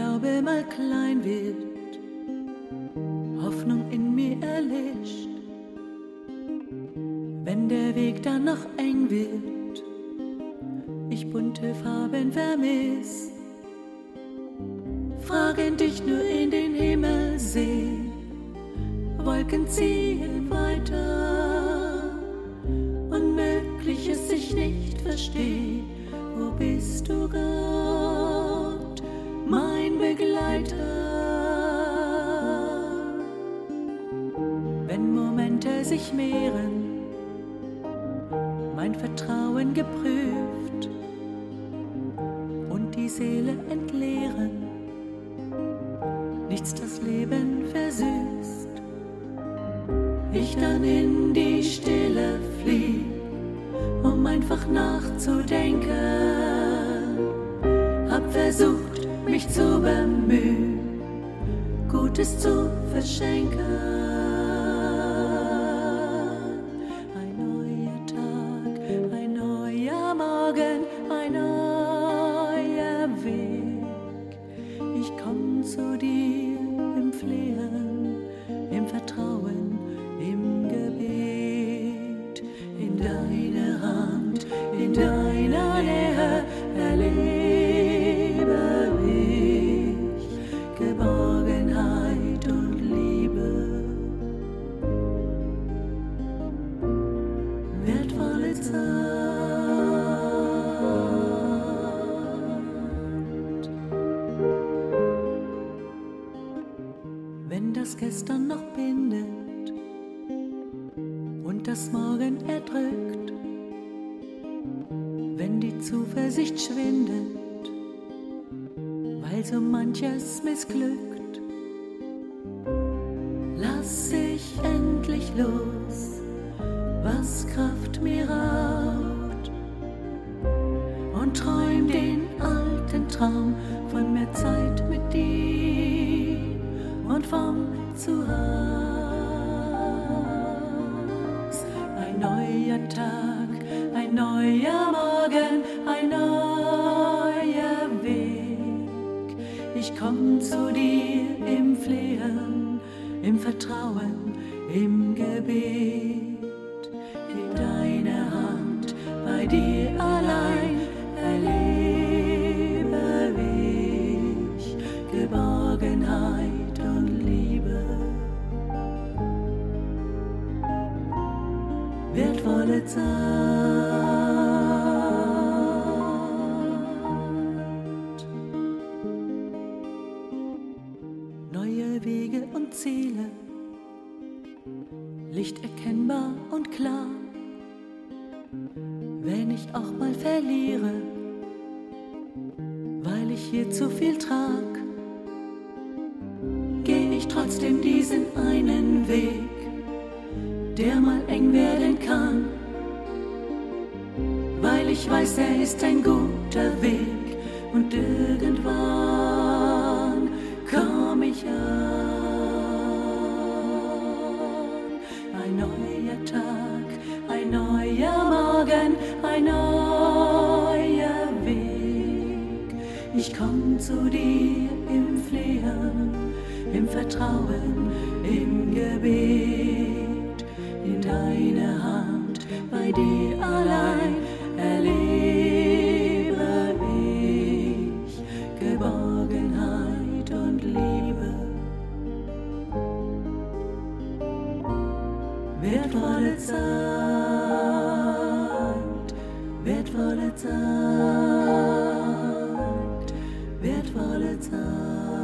Glaube mal klein wird, Hoffnung in mir erlischt, wenn der Weg dann noch eng wird, ich bunte Farben vermiss, fragen dich nur in den Himmel seh, Wolken ziehen weiter, Unmögliches ich nicht versteh, Wenn Momente sich mehren, mein Vertrauen geprüft und die Seele entleeren, nichts das Leben versüßt, ich dann in die Stille flieh, um einfach nachzudenken, hab versucht, mich zu bemühen, Gutes zu verschenken. Ein neuer Tag, ein neuer Morgen, ein neuer Weg. Ich komm zu dir im Flehen, Wenn das Gestern noch bindet und das Morgen erdrückt, wenn die Zuversicht schwindet, weil so manches missglückt, lass ich endlich los was Kraft mir raubt neuer Tag, ein neuer Morgen, ein neuer Weg. Ich komm zu dir im Flehen, im Vertrauen, im Gebet in deine Hand, bei dir allein trotzdem diesen einen Weg, der mal eng werden kann, weil ich weiß, er ist ein guter Weg und irgendwann komm ich an. Ein neuer Tag, ein neuer Morgen, ein neuer Weg. Ich komm zu dir im Flehen, im Vertrauen, im Gebet, wertvolle Zeit, wertvolle Zeit, wertvolle Zeit.